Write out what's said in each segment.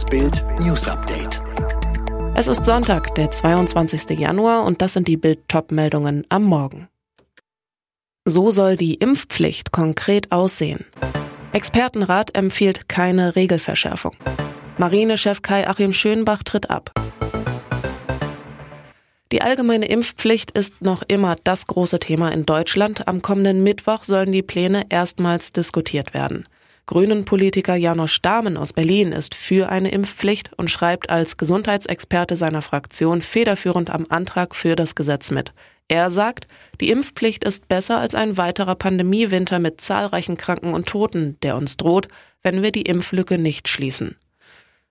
Das Bild News Update. Es ist Sonntag, der 22. Januar und das sind die Bild-Top-Meldungen am Morgen. So soll die Impfpflicht konkret aussehen. Expertenrat empfiehlt keine Regelverschärfung. Marinechef Kai-Achim Schönbach tritt ab. Die allgemeine Impfpflicht ist noch immer das große Thema in Deutschland. Am kommenden Mittwoch sollen die Pläne erstmals diskutiert werden. Grünen-Politiker Janosch Dahmen aus Berlin ist für eine Impfpflicht und schreibt als Gesundheitsexperte seiner Fraktion federführend am Antrag für das Gesetz mit. Er sagt, die Impfpflicht ist besser als ein weiterer Pandemiewinter mit zahlreichen Kranken und Toten, der uns droht, wenn wir die Impflücke nicht schließen.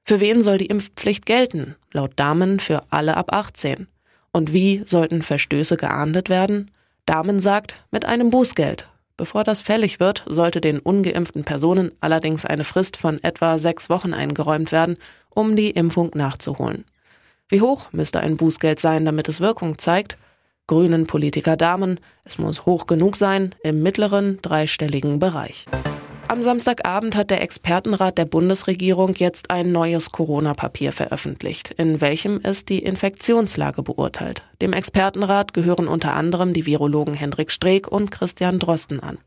Für wen soll die Impfpflicht gelten? Laut Dahmen für alle ab 18. Und wie sollten Verstöße geahndet werden? Dahmen sagt, mit einem Bußgeld. Bevor das fällig wird, sollte den ungeimpften Personen allerdings eine Frist von etwa sechs Wochen eingeräumt werden, um die Impfung nachzuholen. Wie hoch müsste ein Bußgeld sein, damit es Wirkung zeigt? Grünen Politiker Damen, es muss hoch genug sein, im mittleren dreistelligen Bereich. Am Samstagabend hat der Expertenrat der Bundesregierung jetzt ein neues Corona-Papier veröffentlicht, in welchem es die Infektionslage beurteilt. Dem Expertenrat gehören unter anderem die Virologen Hendrik Streeck und Christian Drosten an.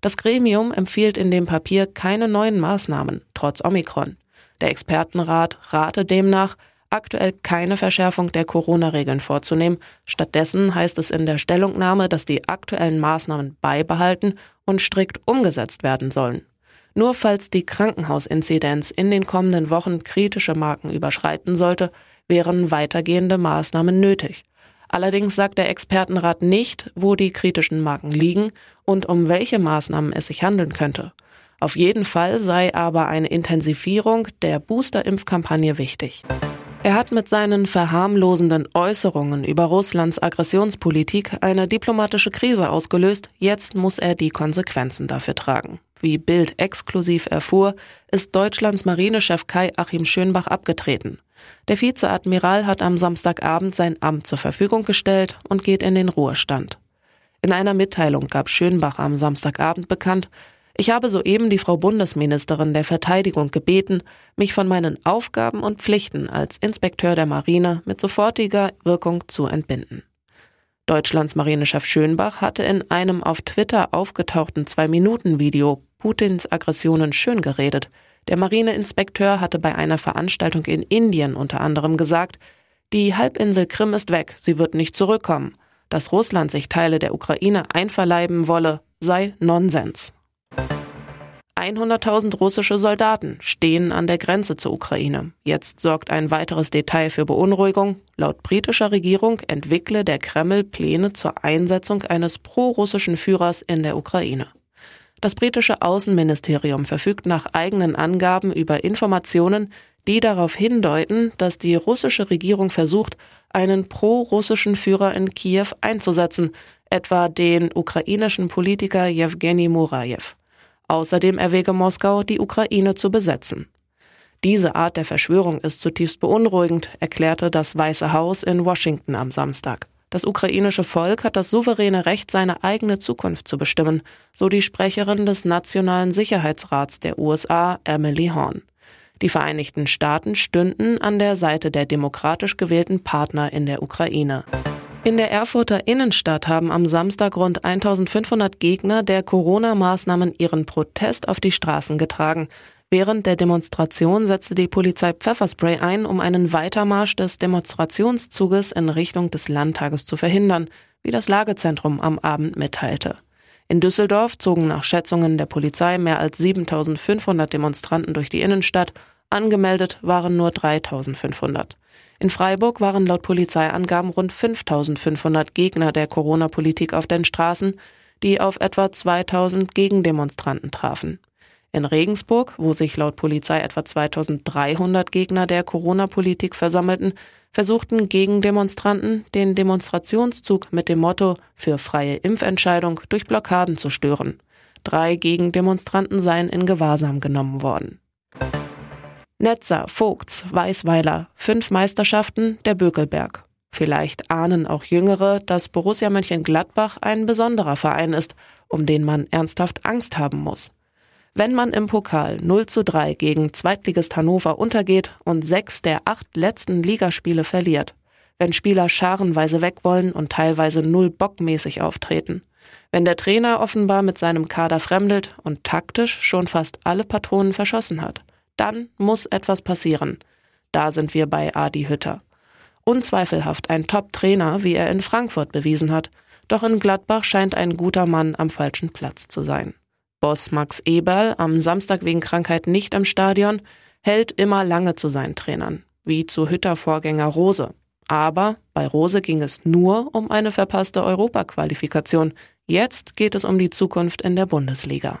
Das Gremium empfiehlt in dem Papier keine neuen Maßnahmen, trotz Omikron. Der Expertenrat rate demnach, aktuell keine Verschärfung der Corona-Regeln vorzunehmen. Stattdessen heißt es in der Stellungnahme, dass die aktuellen Maßnahmen beibehalten und strikt umgesetzt werden sollen. Nur falls die Krankenhausinzidenz in den kommenden Wochen kritische Marken überschreiten sollte, wären weitergehende Maßnahmen nötig. Allerdings sagt der Expertenrat nicht, wo die kritischen Marken liegen und um welche Maßnahmen es sich handeln könnte. Auf jeden Fall sei aber eine Intensivierung der Booster-Impfkampagne wichtig. Er hat mit seinen verharmlosenden Äußerungen über Russlands Aggressionspolitik eine diplomatische Krise ausgelöst. Jetzt muss er die Konsequenzen dafür tragen. Wie Bild exklusiv erfuhr, ist Deutschlands Marinechef Kai Achim Schönbach abgetreten. Der Vizeadmiral hat am Samstagabend sein Amt zur Verfügung gestellt und geht in den Ruhestand. In einer Mitteilung gab Schönbach am Samstagabend bekannt, ich habe soeben die Frau Bundesministerin der Verteidigung gebeten, mich von meinen Aufgaben und Pflichten als Inspekteur der Marine mit sofortiger Wirkung zu entbinden. Deutschlands Marinechef Schönbach hatte in einem auf Twitter aufgetauchten Zwei-Minuten-Video Putins Aggressionen schön geredet. Der Marineinspekteur hatte bei einer Veranstaltung in Indien unter anderem gesagt, die Halbinsel Krim ist weg, sie wird nicht zurückkommen. Dass Russland sich Teile der Ukraine einverleiben wolle, sei Nonsens. 100.000 russische Soldaten stehen an der Grenze zur Ukraine. Jetzt sorgt ein weiteres Detail für Beunruhigung. Laut britischer Regierung entwickle der Kreml Pläne zur Einsetzung eines pro-russischen Führers in der Ukraine. Das britische Außenministerium verfügt nach eigenen Angaben über Informationen, die darauf hindeuten, dass die russische Regierung versucht, einen pro-russischen Führer in Kiew einzusetzen, etwa den ukrainischen Politiker Jewgeni Murajew. Außerdem erwäge Moskau, die Ukraine zu besetzen. Diese Art der Verschwörung ist zutiefst beunruhigend, erklärte das Weiße Haus in Washington am Samstag. Das ukrainische Volk hat das souveräne Recht, seine eigene Zukunft zu bestimmen, so die Sprecherin des Nationalen Sicherheitsrats der USA, Emily Horn. Die Vereinigten Staaten stünden an der Seite der demokratisch gewählten Partner in der Ukraine. In der Erfurter Innenstadt haben am Samstag rund 1500 Gegner der Corona-Maßnahmen ihren Protest auf die Straßen getragen. Während der Demonstration setzte die Polizei Pfefferspray ein, um einen Weitermarsch des Demonstrationszuges in Richtung des Landtages zu verhindern, wie das Lagezentrum am Abend mitteilte. In Düsseldorf zogen nach Schätzungen der Polizei mehr als 7500 Demonstranten durch die Innenstadt, angemeldet waren nur 3500. In Freiburg waren laut Polizeiangaben rund 5500 Gegner der Corona-Politik auf den Straßen, die auf etwa 2000 Gegendemonstranten trafen. In Regensburg, wo sich laut Polizei etwa 2300 Gegner der Corona-Politik versammelten, versuchten Gegendemonstranten, den Demonstrationszug mit dem Motto für freie Impfentscheidung durch Blockaden zu stören. Drei Gegendemonstranten seien in Gewahrsam genommen worden. Netzer, Vogts, Weißweiler, fünf Meisterschaften, der Bökelberg. Vielleicht ahnen auch Jüngere, dass Borussia Mönchengladbach ein besonderer Verein ist, um den man ernsthaft Angst haben muss. Wenn man im Pokal 0 zu 3 gegen Zweitligist Hannover untergeht und sechs der acht letzten Ligaspiele verliert, wenn Spieler scharenweise weg wollen und teilweise null bockmäßig auftreten, wenn der Trainer offenbar mit seinem Kader fremdelt und taktisch schon fast alle Patronen verschossen hat, dann muss etwas passieren. Da sind wir bei Adi Hütter. Unzweifelhaft ein Top-Trainer, wie er in Frankfurt bewiesen hat, doch in Gladbach scheint ein guter Mann am falschen Platz zu sein. Boss Max Eberl, am Samstag wegen Krankheit nicht im Stadion, hält immer lange zu seinen Trainern, wie zu Hütter-Vorgänger Rose. Aber bei Rose ging es nur um eine verpasste Europaqualifikation. Jetzt geht es um die Zukunft in der Bundesliga.